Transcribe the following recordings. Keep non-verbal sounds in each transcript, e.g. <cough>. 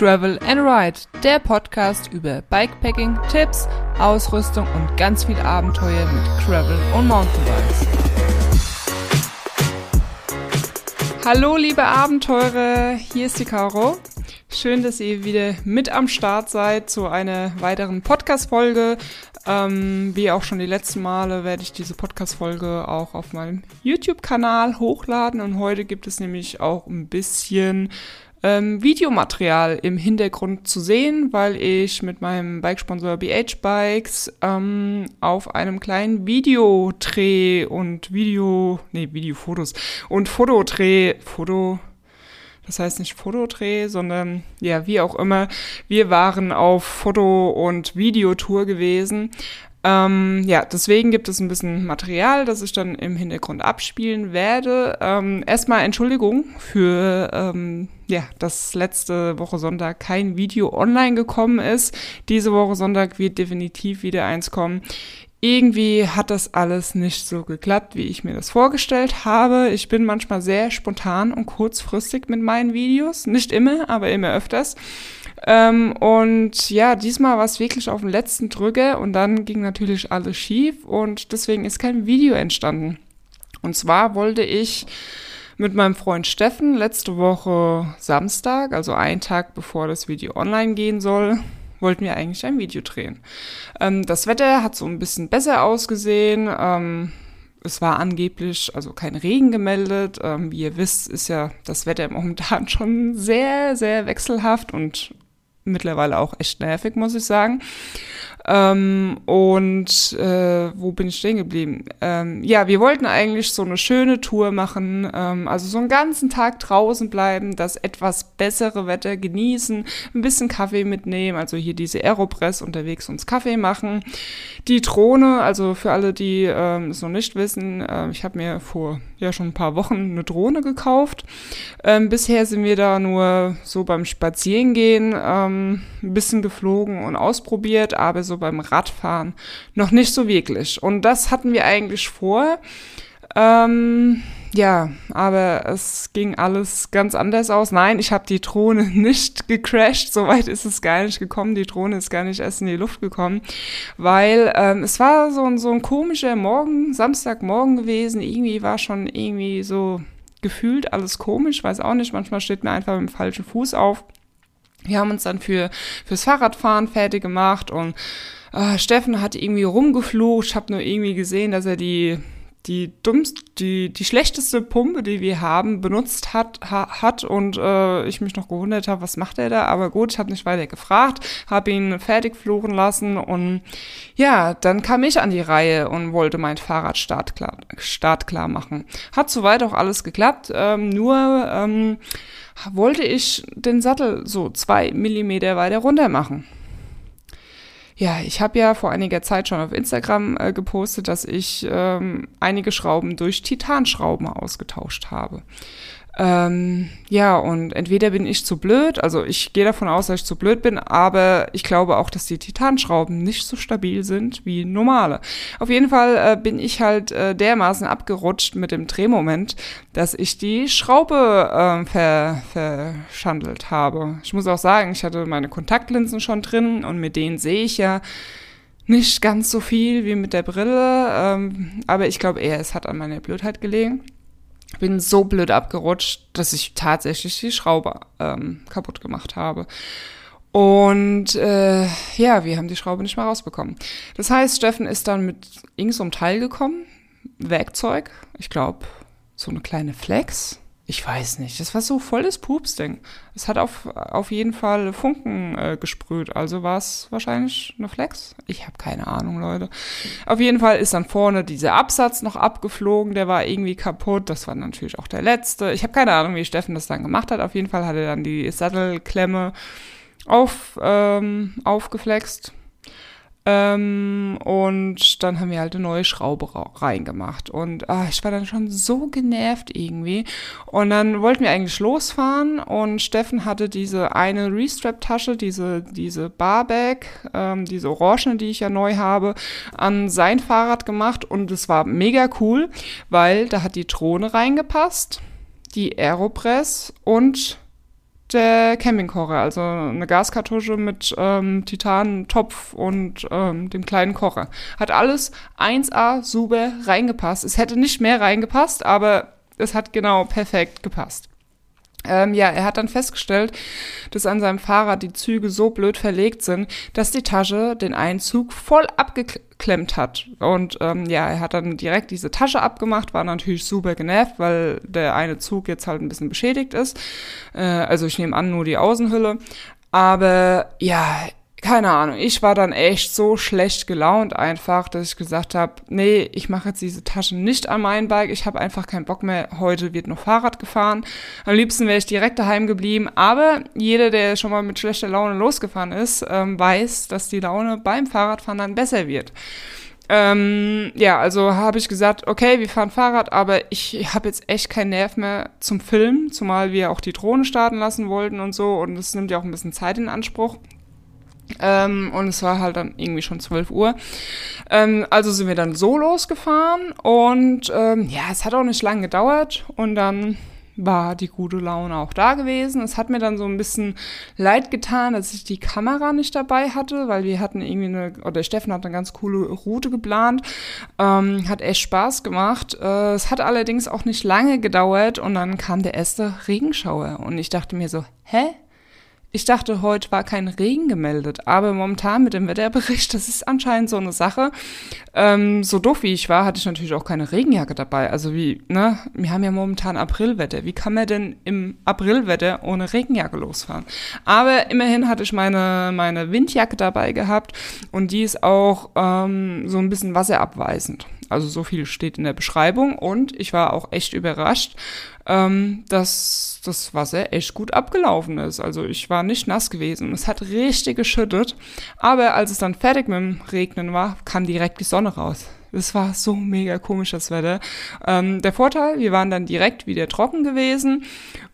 Travel and Ride, der Podcast über Bikepacking, Tipps, Ausrüstung und ganz viel Abenteuer mit Travel und Mountainbikes. Hallo liebe Abenteurer, hier ist die Caro. Schön, dass ihr wieder mit am Start seid zu einer weiteren Podcast-Folge. Ähm, wie auch schon die letzten Male werde ich diese Podcast-Folge auch auf meinem YouTube-Kanal hochladen und heute gibt es nämlich auch ein bisschen ähm, Videomaterial im Hintergrund zu sehen, weil ich mit meinem Bikesponsor BH Bikes ähm, auf einem kleinen Videodreh und Video, nee, Videofotos und Fotodreh, Foto, das heißt nicht Fotodreh, sondern ja, wie auch immer, wir waren auf Foto- und Videotour gewesen. Ähm, ja, deswegen gibt es ein bisschen Material, das ich dann im Hintergrund abspielen werde. Ähm, erstmal Entschuldigung für, ähm, ja, dass letzte Woche Sonntag kein Video online gekommen ist. Diese Woche Sonntag wird definitiv wieder eins kommen. Irgendwie hat das alles nicht so geklappt, wie ich mir das vorgestellt habe. Ich bin manchmal sehr spontan und kurzfristig mit meinen Videos. Nicht immer, aber immer öfters. Ähm, und ja, diesmal war es wirklich auf den letzten Drücker und dann ging natürlich alles schief und deswegen ist kein Video entstanden. Und zwar wollte ich mit meinem Freund Steffen letzte Woche Samstag, also einen Tag bevor das Video online gehen soll, wollten wir eigentlich ein Video drehen. Ähm, das Wetter hat so ein bisschen besser ausgesehen. Ähm, es war angeblich also kein Regen gemeldet. Ähm, wie ihr wisst, ist ja das Wetter momentan <laughs> schon sehr, sehr wechselhaft und mittlerweile auch echt nervig, muss ich sagen. Ähm, und äh, wo bin ich stehen geblieben? Ähm, ja, wir wollten eigentlich so eine schöne Tour machen, ähm, also so einen ganzen Tag draußen bleiben, das etwas bessere Wetter genießen, ein bisschen Kaffee mitnehmen, also hier diese Aeropress unterwegs uns Kaffee machen. Die Drohne, also für alle, die ähm, es noch nicht wissen, äh, ich habe mir vor ja schon ein paar Wochen eine Drohne gekauft. Ähm, bisher sind wir da nur so beim Spazierengehen ähm, ein bisschen geflogen und ausprobiert, aber so beim Radfahren noch nicht so wirklich. Und das hatten wir eigentlich vor. Ähm, ja, aber es ging alles ganz anders aus. Nein, ich habe die Drohne <laughs> nicht gecrashed. Soweit ist es gar nicht gekommen. Die Drohne ist gar nicht erst in die Luft gekommen, weil ähm, es war so ein, so ein komischer Morgen, Samstagmorgen gewesen. Irgendwie war schon irgendwie so gefühlt alles komisch. Weiß auch nicht. Manchmal steht mir einfach mit dem falschen Fuß auf. Wir haben uns dann für fürs Fahrradfahren fertig gemacht und äh, Steffen hat irgendwie rumgeflucht. Ich habe nur irgendwie gesehen, dass er die die dummste, die, die schlechteste Pumpe, die wir haben, benutzt hat, ha, hat und äh, ich mich noch gewundert habe, was macht er da? Aber gut, ich habe nicht weiter gefragt, habe ihn fertig fluchen lassen und ja, dann kam ich an die Reihe und wollte mein Fahrrad startklar, startklar machen. Hat soweit auch alles geklappt, ähm, nur ähm, wollte ich den Sattel so zwei Millimeter weiter runter machen. Ja, ich habe ja vor einiger Zeit schon auf Instagram äh, gepostet, dass ich ähm, einige Schrauben durch Titanschrauben ausgetauscht habe. Ähm, ja, und entweder bin ich zu blöd, also ich gehe davon aus, dass ich zu blöd bin, aber ich glaube auch, dass die Titanschrauben nicht so stabil sind wie normale. Auf jeden Fall äh, bin ich halt äh, dermaßen abgerutscht mit dem Drehmoment, dass ich die Schraube äh, ver verschandelt habe. Ich muss auch sagen, ich hatte meine Kontaktlinsen schon drin und mit denen sehe ich ja nicht ganz so viel wie mit der Brille, ähm, aber ich glaube eher, es hat an meiner Blödheit gelegen bin so blöd abgerutscht, dass ich tatsächlich die Schraube ähm, kaputt gemacht habe. Und äh, ja, wir haben die Schraube nicht mehr rausbekommen. Das heißt, Steffen ist dann mit irgend so Teil gekommen, Werkzeug, ich glaube, so eine kleine Flex, ich weiß nicht, das war so voll das Pupsding. Es hat auf, auf jeden Fall Funken äh, gesprüht, also war es wahrscheinlich eine Flex. Ich habe keine Ahnung, Leute. Auf jeden Fall ist dann vorne dieser Absatz noch abgeflogen, der war irgendwie kaputt. Das war natürlich auch der letzte. Ich habe keine Ahnung, wie Steffen das dann gemacht hat. Auf jeden Fall hat er dann die Sattelklemme auf, ähm, aufgeflext ähm, und dann haben wir halt eine neue Schraube reingemacht. Und ah, ich war dann schon so genervt irgendwie. Und dann wollten wir eigentlich losfahren und Steffen hatte diese eine Restrap-Tasche, diese, diese Barbag, ähm, diese Orange, die ich ja neu habe, an sein Fahrrad gemacht. Und es war mega cool, weil da hat die Drohne reingepasst, die Aeropress und der Campingkocher, also eine Gaskartusche mit ähm, Titantopf und ähm, dem kleinen Kocher. Hat alles 1A super reingepasst. Es hätte nicht mehr reingepasst, aber es hat genau perfekt gepasst. Ähm, ja, er hat dann festgestellt, dass an seinem Fahrrad die Züge so blöd verlegt sind, dass die Tasche den einen Zug voll abgeklemmt hat. Und ähm, ja, er hat dann direkt diese Tasche abgemacht, war natürlich super genervt, weil der eine Zug jetzt halt ein bisschen beschädigt ist. Äh, also ich nehme an, nur die Außenhülle. Aber ja, keine Ahnung, ich war dann echt so schlecht gelaunt einfach, dass ich gesagt habe, nee, ich mache jetzt diese Taschen nicht an mein Bike, ich habe einfach keinen Bock mehr, heute wird noch Fahrrad gefahren. Am liebsten wäre ich direkt daheim geblieben, aber jeder, der schon mal mit schlechter Laune losgefahren ist, ähm, weiß, dass die Laune beim Fahrradfahren dann besser wird. Ähm, ja, also habe ich gesagt, okay, wir fahren Fahrrad, aber ich habe jetzt echt keinen Nerv mehr zum Filmen, zumal wir auch die Drohne starten lassen wollten und so und es nimmt ja auch ein bisschen Zeit in Anspruch. Ähm, und es war halt dann irgendwie schon 12 Uhr. Ähm, also sind wir dann so losgefahren und ähm, ja, es hat auch nicht lange gedauert und dann war die gute Laune auch da gewesen. Es hat mir dann so ein bisschen leid getan, dass ich die Kamera nicht dabei hatte, weil wir hatten irgendwie eine, oder Steffen hat eine ganz coole Route geplant. Ähm, hat echt Spaß gemacht. Äh, es hat allerdings auch nicht lange gedauert und dann kam der erste Regenschauer und ich dachte mir so, hä? Ich dachte, heute war kein Regen gemeldet, aber momentan mit dem Wetterbericht, das ist anscheinend so eine Sache. Ähm, so doof wie ich war, hatte ich natürlich auch keine Regenjacke dabei. Also wie, ne, wir haben ja momentan Aprilwetter. Wie kann man denn im Aprilwetter ohne Regenjacke losfahren? Aber immerhin hatte ich meine, meine Windjacke dabei gehabt und die ist auch ähm, so ein bisschen wasserabweisend. Also so viel steht in der Beschreibung und ich war auch echt überrascht, ähm, dass das Wasser echt gut abgelaufen ist. Also ich war nicht nass gewesen. Es hat richtig geschüttet. Aber als es dann fertig mit dem Regnen war, kam direkt die Sonne raus. Es war so mega komisch, das Wetter. Ähm, der Vorteil, wir waren dann direkt wieder trocken gewesen.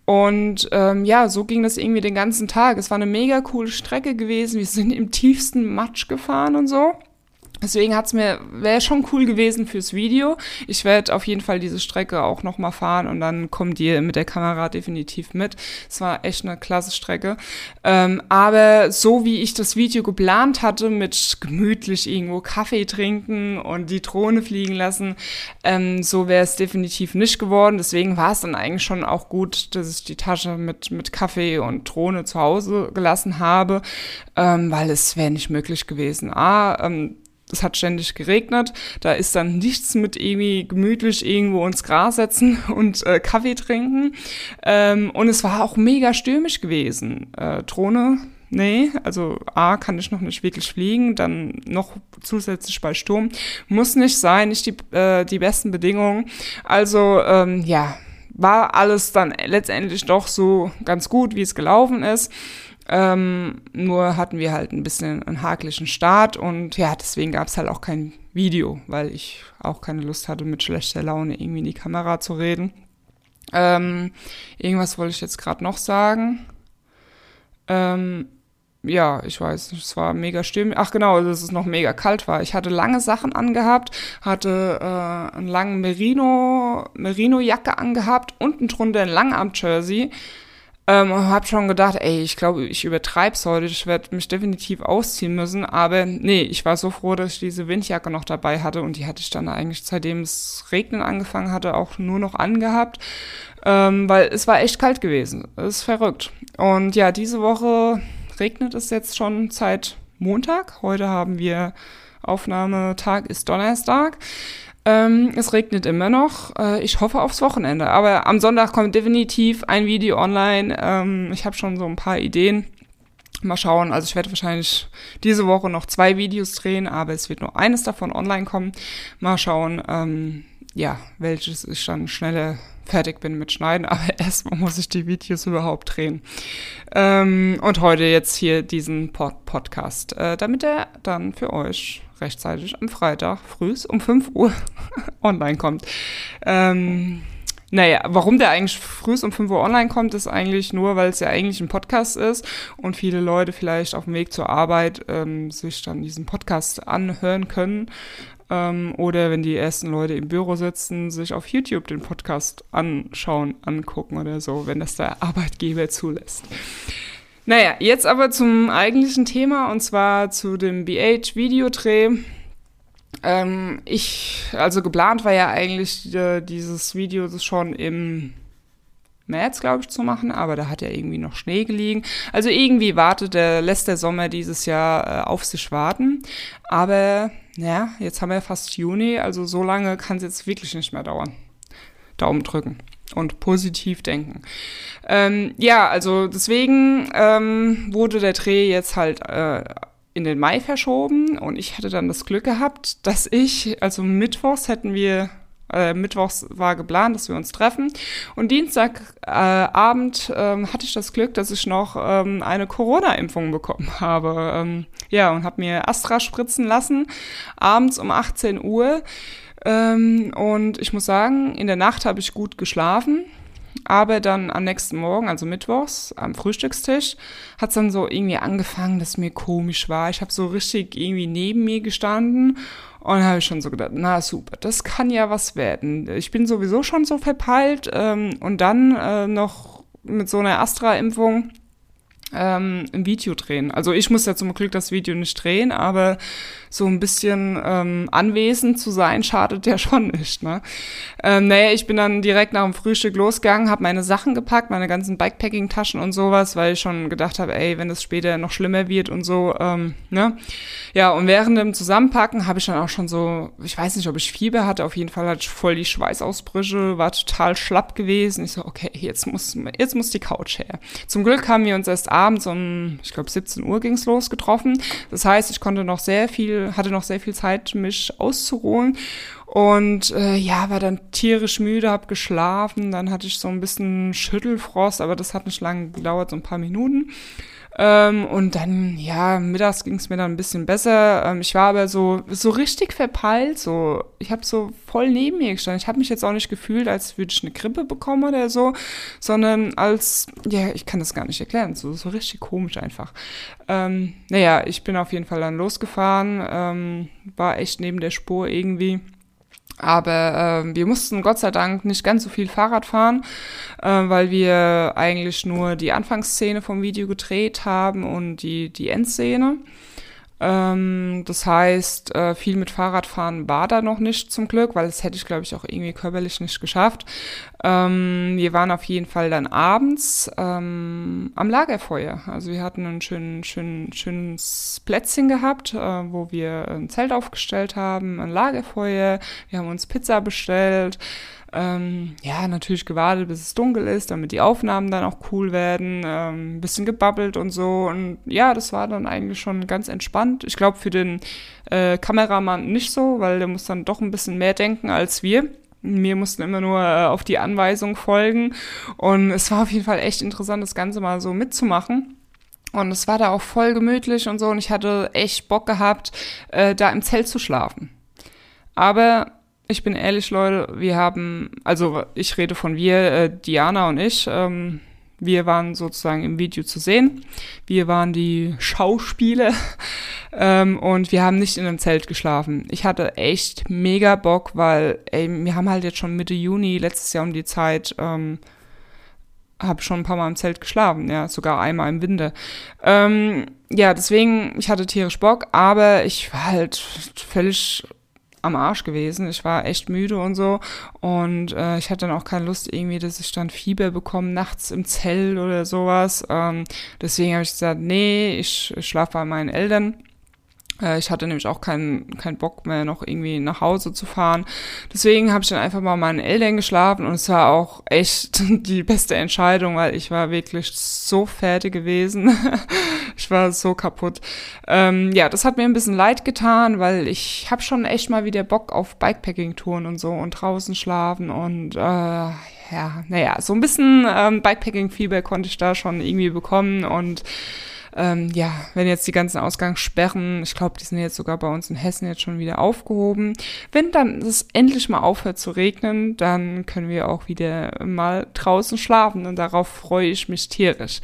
Und ähm, ja, so ging das irgendwie den ganzen Tag. Es war eine mega coole Strecke gewesen. Wir sind im tiefsten Matsch gefahren und so. Deswegen hat's mir, wäre schon cool gewesen fürs Video. Ich werde auf jeden Fall diese Strecke auch nochmal fahren und dann kommt ihr mit der Kamera definitiv mit. Es war echt eine klasse Strecke. Ähm, aber so wie ich das Video geplant hatte, mit gemütlich irgendwo Kaffee trinken und die Drohne fliegen lassen, ähm, so wäre es definitiv nicht geworden. Deswegen war es dann eigentlich schon auch gut, dass ich die Tasche mit, mit Kaffee und Drohne zu Hause gelassen habe, ähm, weil es wäre nicht möglich gewesen. Ah, ähm, es hat ständig geregnet, da ist dann nichts mit irgendwie gemütlich irgendwo ins Gras setzen <laughs> und äh, Kaffee trinken. Ähm, und es war auch mega stürmisch gewesen. Äh, Drohne, nee, also A, kann ich noch nicht wirklich fliegen, dann noch zusätzlich bei Sturm. Muss nicht sein, nicht die, äh, die besten Bedingungen. Also, ähm, ja, war alles dann letztendlich doch so ganz gut, wie es gelaufen ist. Ähm, nur hatten wir halt ein bisschen einen haklichen Start und ja, deswegen gab es halt auch kein Video, weil ich auch keine Lust hatte, mit schlechter Laune irgendwie in die Kamera zu reden. Ähm, irgendwas wollte ich jetzt gerade noch sagen. Ähm, ja, ich weiß es war mega stürmisch. Ach genau, dass es noch mega kalt war. Ich hatte lange Sachen angehabt, hatte äh, einen langen Merino, Merino-Jacke angehabt, unten drunter ein Langarm-Jersey. Ähm, hab schon gedacht, ey, ich glaube, ich übertreib's heute, ich werde mich definitiv ausziehen müssen. Aber nee, ich war so froh, dass ich diese Windjacke noch dabei hatte und die hatte ich dann eigentlich, seitdem es regnen angefangen hatte, auch nur noch angehabt. Ähm, weil es war echt kalt gewesen. Das ist verrückt. Und ja, diese Woche regnet es jetzt schon seit Montag. Heute haben wir Aufnahmetag ist Donnerstag. Ähm, es regnet immer noch. Äh, ich hoffe aufs Wochenende. Aber am Sonntag kommt definitiv ein Video online. Ähm, ich habe schon so ein paar Ideen. Mal schauen. Also ich werde wahrscheinlich diese Woche noch zwei Videos drehen, aber es wird nur eines davon online kommen. Mal schauen, ähm, ja, welches ich dann schneller fertig bin mit Schneiden, <laughs> aber erstmal muss ich die Videos überhaupt drehen. Ähm, und heute jetzt hier diesen Pod Podcast, äh, damit er dann für euch rechtzeitig am Freitag früh um 5 Uhr <laughs> online kommt. Ähm, naja, warum der eigentlich früh um 5 Uhr online kommt, ist eigentlich nur, weil es ja eigentlich ein Podcast ist und viele Leute vielleicht auf dem Weg zur Arbeit ähm, sich dann diesen Podcast anhören können. Ähm, oder wenn die ersten Leute im Büro sitzen, sich auf YouTube den Podcast anschauen, angucken oder so, wenn das der Arbeitgeber <laughs> zulässt. Naja, jetzt aber zum eigentlichen Thema und zwar zu dem BH-Videodreh. Ähm, ich, also geplant war ja eigentlich äh, dieses Video schon im März, glaube ich, zu machen, aber da hat ja irgendwie noch Schnee gelegen. Also irgendwie wartet der, lässt der Sommer dieses Jahr äh, auf sich warten. Aber ja, jetzt haben wir fast Juni, also so lange kann es jetzt wirklich nicht mehr dauern. Daumen drücken und positiv denken. Ähm, ja, also deswegen ähm, wurde der Dreh jetzt halt äh, in den Mai verschoben und ich hatte dann das Glück gehabt, dass ich, also mittwochs hätten wir äh, Mittwochs war geplant, dass wir uns treffen. Und Dienstagabend äh, ähm, hatte ich das Glück, dass ich noch ähm, eine Corona-Impfung bekommen habe. Ähm, ja, und habe mir Astra spritzen lassen, abends um 18 Uhr. Ähm, und ich muss sagen, in der Nacht habe ich gut geschlafen. Aber dann am nächsten Morgen, also mittwochs, am Frühstückstisch, hat es dann so irgendwie angefangen, dass mir komisch war. Ich habe so richtig irgendwie neben mir gestanden und habe schon so gedacht, na super, das kann ja was werden. Ich bin sowieso schon so verpeilt ähm, und dann äh, noch mit so einer Astra-Impfung ähm, ein Video drehen. Also ich muss ja zum Glück das Video nicht drehen, aber so ein bisschen ähm, anwesend zu sein, schadet ja schon nicht. Ne? Ähm, naja, ich bin dann direkt nach dem Frühstück losgegangen, habe meine Sachen gepackt, meine ganzen Bikepacking-Taschen und sowas, weil ich schon gedacht habe, ey, wenn es später noch schlimmer wird und so, ähm, ne? Ja, und während dem Zusammenpacken habe ich dann auch schon so, ich weiß nicht, ob ich Fieber hatte, auf jeden Fall hatte ich voll die Schweißausbrüche, war total schlapp gewesen. Ich so, okay, jetzt muss, jetzt muss die Couch her. Zum Glück haben wir uns erst abends um, ich glaube, 17 Uhr ging's los getroffen. Das heißt, ich konnte noch sehr viel hatte noch sehr viel Zeit, mich auszuruhen. Und äh, ja, war dann tierisch müde, hab geschlafen. Dann hatte ich so ein bisschen Schüttelfrost, aber das hat nicht lange gedauert, so ein paar Minuten. Ähm, und dann, ja, mittags ging es mir dann ein bisschen besser. Ähm, ich war aber so, so richtig verpeilt. So, ich habe so voll neben mir gestanden. Ich habe mich jetzt auch nicht gefühlt, als würde ich eine Grippe bekommen oder so, sondern als, ja, ich kann das gar nicht erklären. So, so richtig komisch einfach. Ähm, naja, ich bin auf jeden Fall dann losgefahren. Ähm, war echt neben der Spur irgendwie. Aber äh, wir mussten Gott sei Dank nicht ganz so viel Fahrrad fahren, äh, weil wir eigentlich nur die Anfangsszene vom Video gedreht haben und die, die Endszene. Ähm, das heißt, äh, viel mit Fahrradfahren war da noch nicht zum Glück, weil das hätte ich, glaube ich, auch irgendwie körperlich nicht geschafft. Ähm, wir waren auf jeden Fall dann abends ähm, am Lagerfeuer. Also wir hatten ein schön, schön, schönes Plätzchen gehabt, äh, wo wir ein Zelt aufgestellt haben, ein Lagerfeuer. Wir haben uns Pizza bestellt. Ähm, ja, natürlich gewartet, bis es dunkel ist, damit die Aufnahmen dann auch cool werden. Ähm, ein bisschen gebabbelt und so. Und ja, das war dann eigentlich schon ganz entspannt. Ich glaube, für den äh, Kameramann nicht so, weil der muss dann doch ein bisschen mehr denken als wir. Wir mussten immer nur äh, auf die Anweisung folgen. Und es war auf jeden Fall echt interessant, das Ganze mal so mitzumachen. Und es war da auch voll gemütlich und so. Und ich hatte echt Bock gehabt, äh, da im Zelt zu schlafen. Aber ich bin ehrlich, Leute, wir haben, also ich rede von wir, äh, Diana und ich, ähm, wir waren sozusagen im Video zu sehen. Wir waren die Schauspieler <laughs> ähm, und wir haben nicht in einem Zelt geschlafen. Ich hatte echt mega Bock, weil ey, wir haben halt jetzt schon Mitte Juni letztes Jahr um die Zeit ähm, habe schon ein paar Mal im Zelt geschlafen, ja, sogar einmal im Winter. Ähm, ja, deswegen, ich hatte tierisch Bock, aber ich war halt völlig am Arsch gewesen. Ich war echt müde und so. Und äh, ich hatte dann auch keine Lust irgendwie, dass ich dann Fieber bekomme nachts im Zelt oder sowas. Ähm, deswegen habe ich gesagt, nee, ich, ich schlafe bei meinen Eltern. Äh, ich hatte nämlich auch keinen keinen Bock mehr, noch irgendwie nach Hause zu fahren. Deswegen habe ich dann einfach mal meinen Eltern geschlafen und es war auch echt <laughs> die beste Entscheidung, weil ich war wirklich so fertig gewesen. <laughs> ich war so kaputt. Ähm, ja, das hat mir ein bisschen leid getan, weil ich habe schon echt mal wieder Bock auf Bikepacking-Touren und so und draußen schlafen und äh, ja, naja, so ein bisschen ähm, Bikepacking-Fieber konnte ich da schon irgendwie bekommen und ähm, ja, wenn jetzt die ganzen Ausgangssperren, ich glaube, die sind jetzt sogar bei uns in Hessen jetzt schon wieder aufgehoben. Wenn dann es endlich mal aufhört zu regnen, dann können wir auch wieder mal draußen schlafen und darauf freue ich mich tierisch.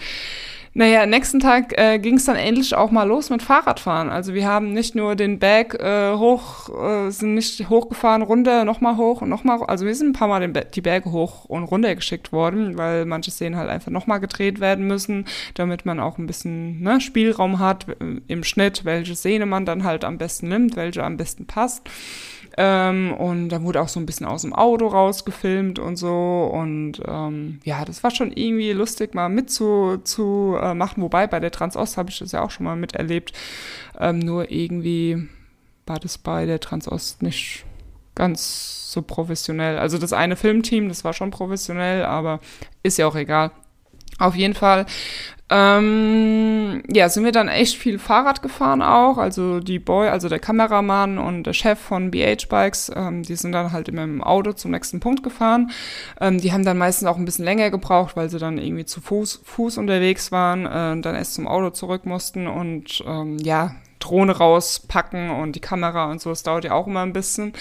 Naja, nächsten Tag äh, ging es dann endlich auch mal los mit Fahrradfahren. Also wir haben nicht nur den Berg äh, hoch, äh, sind nicht hochgefahren, runter, nochmal hoch und nochmal, also wir sind ein paar Mal den, die Berge hoch und runter geschickt worden, weil manche Szenen halt einfach nochmal gedreht werden müssen, damit man auch ein bisschen ne, Spielraum hat im Schnitt, welche Szene man dann halt am besten nimmt, welche am besten passt. Ähm, und da wurde auch so ein bisschen aus dem Auto rausgefilmt und so. Und ähm, ja, das war schon irgendwie lustig, mal mitzumachen. Zu, äh, machen. Wobei bei der Transost habe ich das ja auch schon mal miterlebt. Ähm, nur irgendwie war das bei der Transost nicht ganz so professionell. Also das eine Filmteam, das war schon professionell, aber ist ja auch egal. Auf jeden Fall ähm, ja, sind wir dann echt viel Fahrrad gefahren auch. Also die Boy, also der Kameramann und der Chef von BH Bikes, ähm, die sind dann halt immer im Auto zum nächsten Punkt gefahren. Ähm, die haben dann meistens auch ein bisschen länger gebraucht, weil sie dann irgendwie zu Fuß, Fuß unterwegs waren, äh, dann erst zum Auto zurück mussten und ähm, ja, Drohne rauspacken und die Kamera und so, das dauert ja auch immer ein bisschen.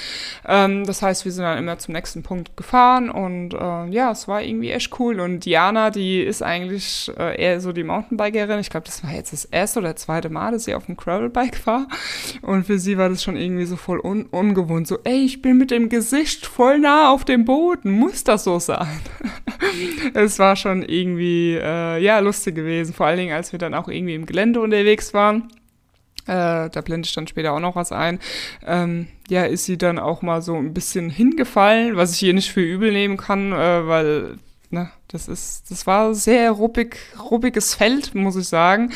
Ähm, das heißt, wir sind dann immer zum nächsten Punkt gefahren und äh, ja, es war irgendwie echt cool. Und Diana, die ist eigentlich äh, eher so die Mountainbikerin. Ich glaube, das war jetzt das erste oder zweite Mal, dass sie auf dem Gravelbike war. Und für sie war das schon irgendwie so voll un ungewohnt. So, ey, ich bin mit dem Gesicht voll nah auf dem Boden. Muss das so sein? <laughs> es war schon irgendwie, äh, ja, lustig gewesen. Vor allen Dingen, als wir dann auch irgendwie im Gelände unterwegs waren. Äh, da blende ich dann später auch noch was ein. Ähm, ja, ist sie dann auch mal so ein bisschen hingefallen, was ich ihr nicht für übel nehmen kann, äh, weil ne, das ist, das war sehr ruppig, ruppiges Feld, muss ich sagen.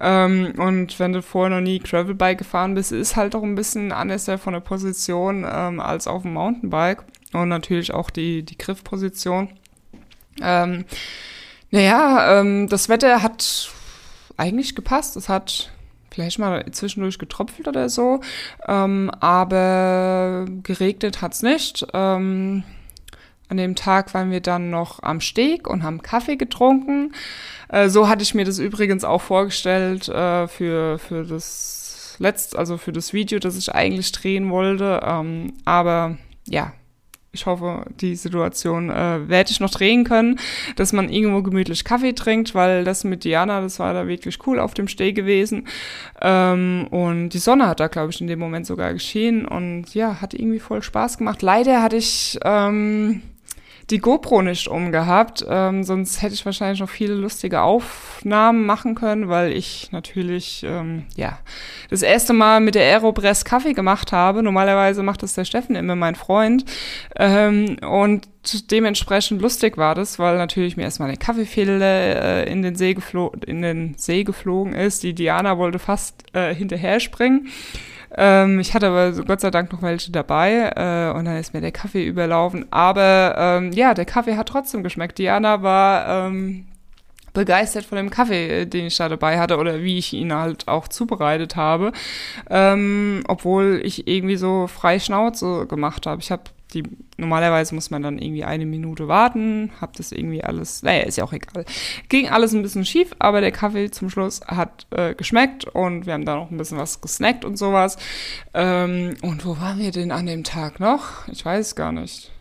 Ähm, und wenn du vorher noch nie Gravelbike gefahren bist, ist halt auch ein bisschen anders von der Position ähm, als auf dem Mountainbike und natürlich auch die, die Griffposition. Ähm, naja, ähm, das Wetter hat eigentlich gepasst. Es hat vielleicht mal zwischendurch getropft oder so. Ähm, aber geregnet hat's nicht. Ähm, an dem Tag waren wir dann noch am Steg und haben Kaffee getrunken. Äh, so hatte ich mir das übrigens auch vorgestellt äh, für, für das letzt, also für das Video, das ich eigentlich drehen wollte. Ähm, aber ja, ich hoffe, die Situation äh, werde ich noch drehen können, dass man irgendwo gemütlich Kaffee trinkt, weil das mit Diana, das war da wirklich cool auf dem Steh gewesen. Ähm, und die Sonne hat da, glaube ich, in dem Moment sogar geschehen und ja, hat irgendwie voll Spaß gemacht. Leider hatte ich ähm, die GoPro nicht umgehabt. Ähm, sonst hätte ich wahrscheinlich noch viele lustige Aufnahmen machen können, weil ich natürlich, ähm, ja, das erste Mal mit der Aeropress Kaffee gemacht habe. Normalerweise macht das der Steffen immer, mein Freund. Ähm, und dementsprechend lustig war das, weil natürlich mir erstmal eine Kaffeefehler äh, in, den See in den See geflogen ist. Die Diana wollte fast äh, hinterher springen. Ähm, ich hatte aber Gott sei Dank noch welche dabei äh, und dann ist mir der Kaffee überlaufen. Aber ähm, ja, der Kaffee hat trotzdem geschmeckt. Diana war ähm, begeistert von dem Kaffee, äh, den ich da dabei hatte oder wie ich ihn halt auch zubereitet habe, ähm, obwohl ich irgendwie so frei Schnauze gemacht habe. Ich habe die, normalerweise muss man dann irgendwie eine Minute warten, hab das irgendwie alles, naja, ist ja auch egal. Ging alles ein bisschen schief, aber der Kaffee zum Schluss hat äh, geschmeckt und wir haben da noch ein bisschen was gesnackt und sowas. Ähm, und wo waren wir denn an dem Tag noch? Ich weiß gar nicht.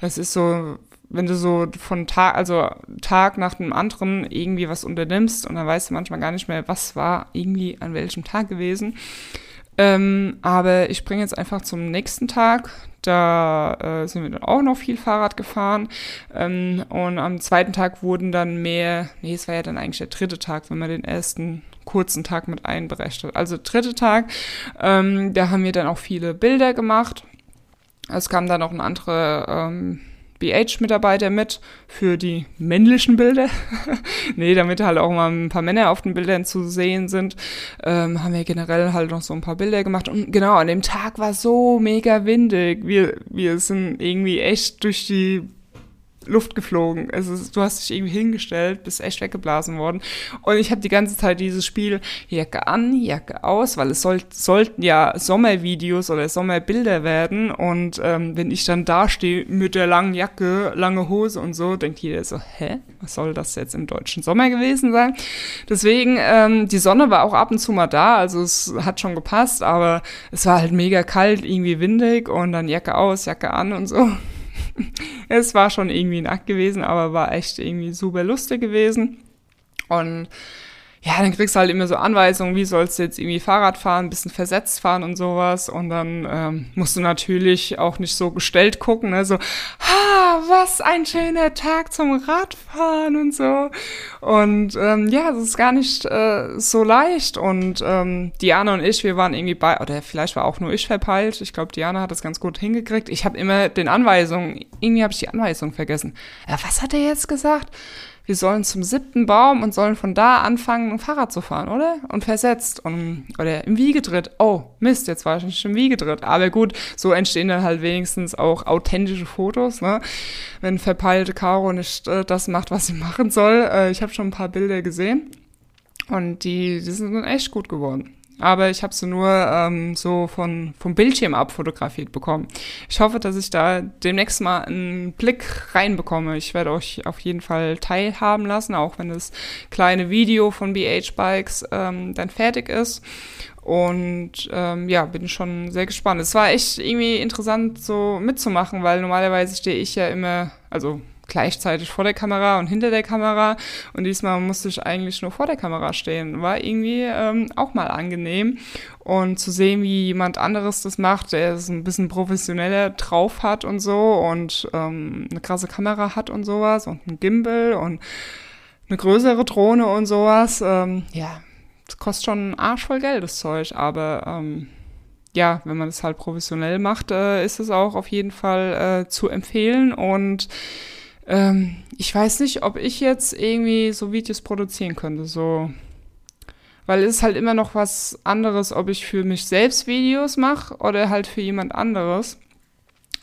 Es ist so, wenn du so von Tag, also Tag nach dem anderen irgendwie was unternimmst und dann weißt du manchmal gar nicht mehr, was war irgendwie an welchem Tag gewesen. Ähm, aber ich springe jetzt einfach zum nächsten Tag. Da äh, sind wir dann auch noch viel Fahrrad gefahren. Ähm, und am zweiten Tag wurden dann mehr, nee, es war ja dann eigentlich der dritte Tag, wenn man den ersten kurzen Tag mit einberechnet. Also dritte Tag, ähm, da haben wir dann auch viele Bilder gemacht. Es kam dann noch ein anderer ähm, BH-Mitarbeiter mit für die männlichen Bilder. <laughs> nee, damit halt auch mal ein paar Männer auf den Bildern zu sehen sind, ähm, haben wir generell halt noch so ein paar Bilder gemacht. Und genau, an dem Tag war so mega windig. Wir, wir sind irgendwie echt durch die Luft geflogen. Also du hast dich irgendwie hingestellt, bist echt weggeblasen worden. Und ich habe die ganze Zeit dieses Spiel Jacke an, Jacke aus, weil es soll, sollten ja Sommervideos oder Sommerbilder werden. Und ähm, wenn ich dann da stehe mit der langen Jacke, lange Hose und so, denkt jeder so, hä? Was soll das jetzt im deutschen Sommer gewesen sein? Deswegen, ähm, die Sonne war auch ab und zu mal da, also es hat schon gepasst, aber es war halt mega kalt, irgendwie windig und dann Jacke aus, Jacke an und so. Es war schon irgendwie ein Akt gewesen, aber war echt irgendwie super lustig gewesen. Und ja, dann kriegst du halt immer so Anweisungen, wie sollst du jetzt irgendwie Fahrrad fahren, bisschen versetzt fahren und sowas. Und dann ähm, musst du natürlich auch nicht so gestellt gucken, ne? so, ha, was ein schöner Tag zum Radfahren und so. Und ähm, ja, das ist gar nicht äh, so leicht. Und ähm, Diana und ich, wir waren irgendwie bei, oder vielleicht war auch nur ich verpeilt. Ich glaube, Diana hat das ganz gut hingekriegt. Ich habe immer den Anweisungen, irgendwie habe ich die Anweisung vergessen. Ja, was hat er jetzt gesagt? Wir sollen zum siebten Baum und sollen von da anfangen, ein Fahrrad zu fahren, oder? Und versetzt und, oder im Wiegetritt. Oh, Mist, jetzt war ich nicht im Wiegetritt. Aber gut, so entstehen dann halt wenigstens auch authentische Fotos, ne? Wenn verpeilte Caro nicht äh, das macht, was sie <laughs> machen soll. Äh, ich habe schon ein paar Bilder gesehen und die, die sind echt gut geworden aber ich habe sie nur ähm, so von, vom Bildschirm abfotografiert bekommen. Ich hoffe, dass ich da demnächst mal einen Blick reinbekomme. Ich werde euch auf jeden Fall teilhaben lassen, auch wenn das kleine Video von BH Bikes ähm, dann fertig ist. Und ähm, ja, bin schon sehr gespannt. Es war echt irgendwie interessant, so mitzumachen, weil normalerweise stehe ich ja immer, also gleichzeitig vor der Kamera und hinter der Kamera. Und diesmal musste ich eigentlich nur vor der Kamera stehen. War irgendwie ähm, auch mal angenehm. Und zu sehen, wie jemand anderes das macht, der es ein bisschen professioneller drauf hat und so und ähm, eine krasse Kamera hat und sowas und ein Gimbal und eine größere Drohne und sowas. Ähm, ja, das kostet schon einen Arsch voll Geld, das Zeug, aber ähm, ja, wenn man das halt professionell macht, äh, ist es auch auf jeden Fall äh, zu empfehlen und ähm, ich weiß nicht, ob ich jetzt irgendwie so Videos produzieren könnte, so. Weil es ist halt immer noch was anderes, ob ich für mich selbst Videos mache oder halt für jemand anderes.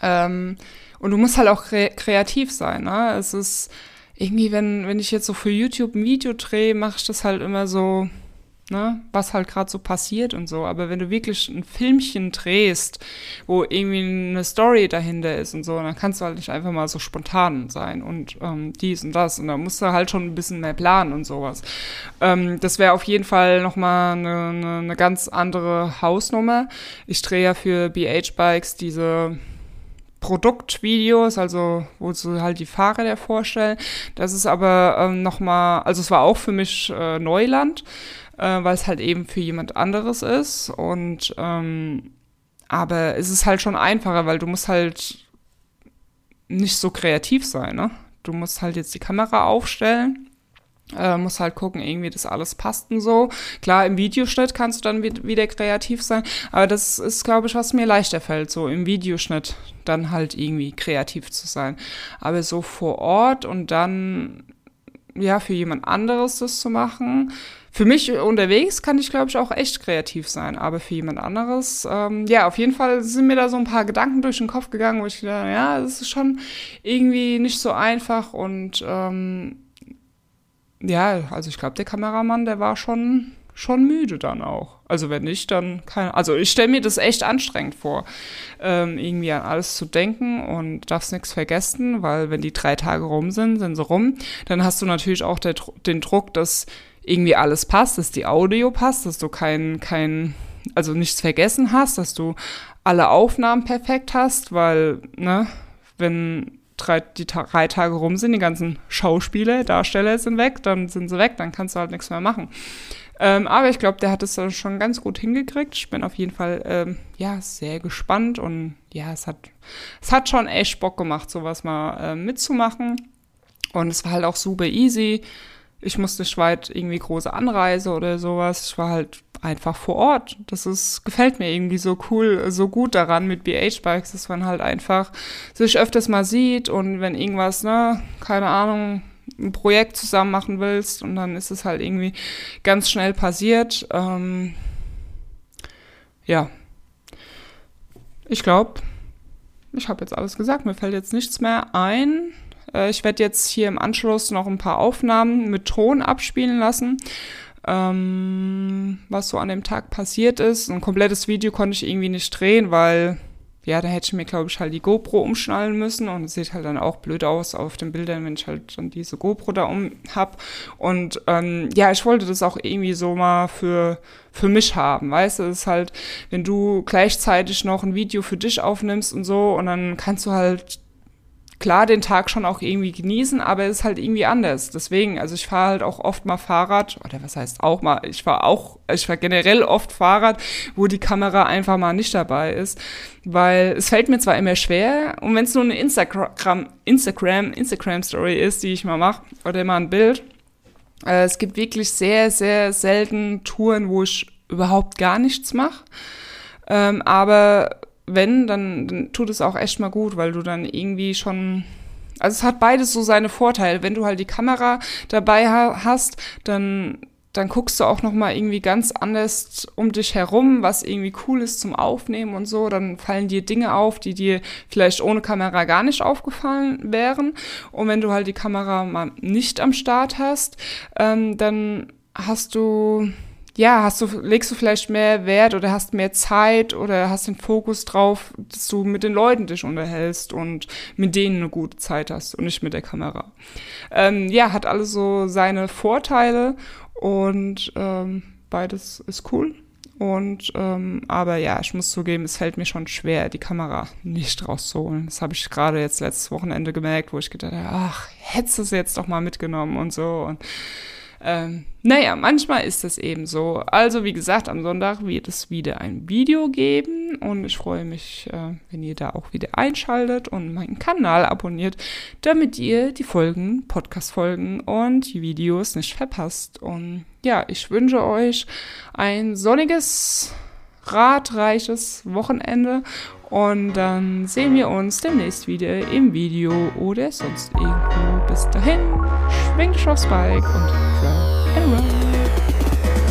Ähm, und du musst halt auch kre kreativ sein, ne? Es ist irgendwie, wenn, wenn ich jetzt so für YouTube ein Video drehe, mache ich das halt immer so, ne, was halt gerade so passiert und so. Aber wenn du wirklich ein Filmchen drehst, wo irgendwie eine Story dahinter ist und so, dann kannst du halt nicht einfach mal so spontan sein und ähm, dies und das. Und da musst du halt schon ein bisschen mehr planen und sowas. Ähm, das wäre auf jeden Fall nochmal eine, eine, eine ganz andere Hausnummer. Ich drehe ja für BH Bikes diese Produktvideos, also wo sie halt die Fahrräder vorstellen. Das ist aber ähm, nochmal, also es war auch für mich äh, Neuland äh, weil es halt eben für jemand anderes ist. Und ähm, aber es ist halt schon einfacher, weil du musst halt nicht so kreativ sein, ne? Du musst halt jetzt die Kamera aufstellen. Äh, musst halt gucken, irgendwie das alles passt und so. Klar, im Videoschnitt kannst du dann wieder kreativ sein, aber das ist, glaube ich, was mir leichter fällt, so im Videoschnitt dann halt irgendwie kreativ zu sein. Aber so vor Ort und dann, ja, für jemand anderes das zu machen, für mich unterwegs kann ich, glaube ich, auch echt kreativ sein, aber für jemand anderes, ähm, ja, auf jeden Fall sind mir da so ein paar Gedanken durch den Kopf gegangen, wo ich gedacht, ja, das ist schon irgendwie nicht so einfach und ähm, ja, also ich glaube, der Kameramann, der war schon schon müde dann auch. Also wenn nicht, dann keine. Also ich stelle mir das echt anstrengend vor, ähm, irgendwie an alles zu denken und darfst nichts vergessen, weil wenn die drei Tage rum sind, sind sie rum. Dann hast du natürlich auch der, den Druck, dass irgendwie alles passt, dass die Audio passt, dass du kein, kein, also nichts vergessen hast, dass du alle Aufnahmen perfekt hast, weil, ne, wenn drei, die drei Tage rum sind, die ganzen Schauspieler, Darsteller sind weg, dann sind sie weg, dann kannst du halt nichts mehr machen. Ähm, aber ich glaube, der hat es schon ganz gut hingekriegt. Ich bin auf jeden Fall ähm, ja sehr gespannt und ja, es hat es hat schon echt Bock gemacht, sowas mal äh, mitzumachen. Und es war halt auch super easy ich musste nicht weit irgendwie große Anreise oder sowas. Ich war halt einfach vor Ort. Das ist, gefällt mir irgendwie so cool, so gut daran mit BH-Bikes, dass man halt einfach sich öfters mal sieht und wenn irgendwas, ne, keine Ahnung, ein Projekt zusammen machen willst und dann ist es halt irgendwie ganz schnell passiert. Ähm, ja. Ich glaube, ich habe jetzt alles gesagt. Mir fällt jetzt nichts mehr ein. Äh, ich werde jetzt hier im Anschluss noch ein paar Aufnahmen mit Ton abspielen lassen. Ähm, was so an dem Tag passiert ist. Ein komplettes Video konnte ich irgendwie nicht drehen, weil ja, da hätte ich mir, glaube ich, halt die GoPro umschnallen müssen und es sieht halt dann auch blöd aus auf den Bildern, wenn ich halt dann diese GoPro da um hab. Und ähm, ja, ich wollte das auch irgendwie so mal für, für mich haben, weißt du, es ist halt, wenn du gleichzeitig noch ein Video für dich aufnimmst und so und dann kannst du halt klar den Tag schon auch irgendwie genießen, aber es ist halt irgendwie anders. Deswegen, also ich fahre halt auch oft mal Fahrrad, oder was heißt auch mal, ich fahre auch, ich fahre generell oft Fahrrad, wo die Kamera einfach mal nicht dabei ist, weil es fällt mir zwar immer schwer und wenn es nur eine Instagram, Instagram, Instagram Story ist, die ich mal mache, oder mal ein Bild, äh, es gibt wirklich sehr, sehr selten Touren, wo ich überhaupt gar nichts mache. Ähm, aber wenn, dann, dann tut es auch echt mal gut, weil du dann irgendwie schon also es hat beides so seine Vorteile. Wenn du halt die Kamera dabei ha hast, dann dann guckst du auch noch mal irgendwie ganz anders um dich herum, was irgendwie cool ist zum Aufnehmen und so. Dann fallen dir Dinge auf, die dir vielleicht ohne Kamera gar nicht aufgefallen wären. Und wenn du halt die Kamera mal nicht am Start hast, ähm, dann hast du ja, hast du, legst du vielleicht mehr Wert oder hast mehr Zeit oder hast den Fokus drauf, dass du mit den Leuten dich unterhältst und mit denen eine gute Zeit hast und nicht mit der Kamera. Ähm, ja, hat alles so seine Vorteile und ähm, beides ist cool. Und ähm, aber ja, ich muss zugeben, es fällt mir schon schwer, die Kamera nicht rauszuholen. Das habe ich gerade jetzt letztes Wochenende gemerkt, wo ich gedacht habe, ach, hättest du es jetzt doch mal mitgenommen und so. Und ähm, naja, manchmal ist es eben so. Also wie gesagt, am Sonntag wird es wieder ein Video geben und ich freue mich, äh, wenn ihr da auch wieder einschaltet und meinen Kanal abonniert, damit ihr die Folgen, Podcast-Folgen und die Videos nicht verpasst. Und ja, ich wünsche euch ein sonniges, radreiches Wochenende und dann sehen wir uns demnächst wieder im Video oder sonst irgendwo. Bis dahin, schwingt aufs Bike und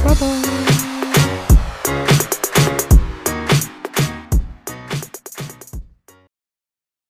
Bye bye.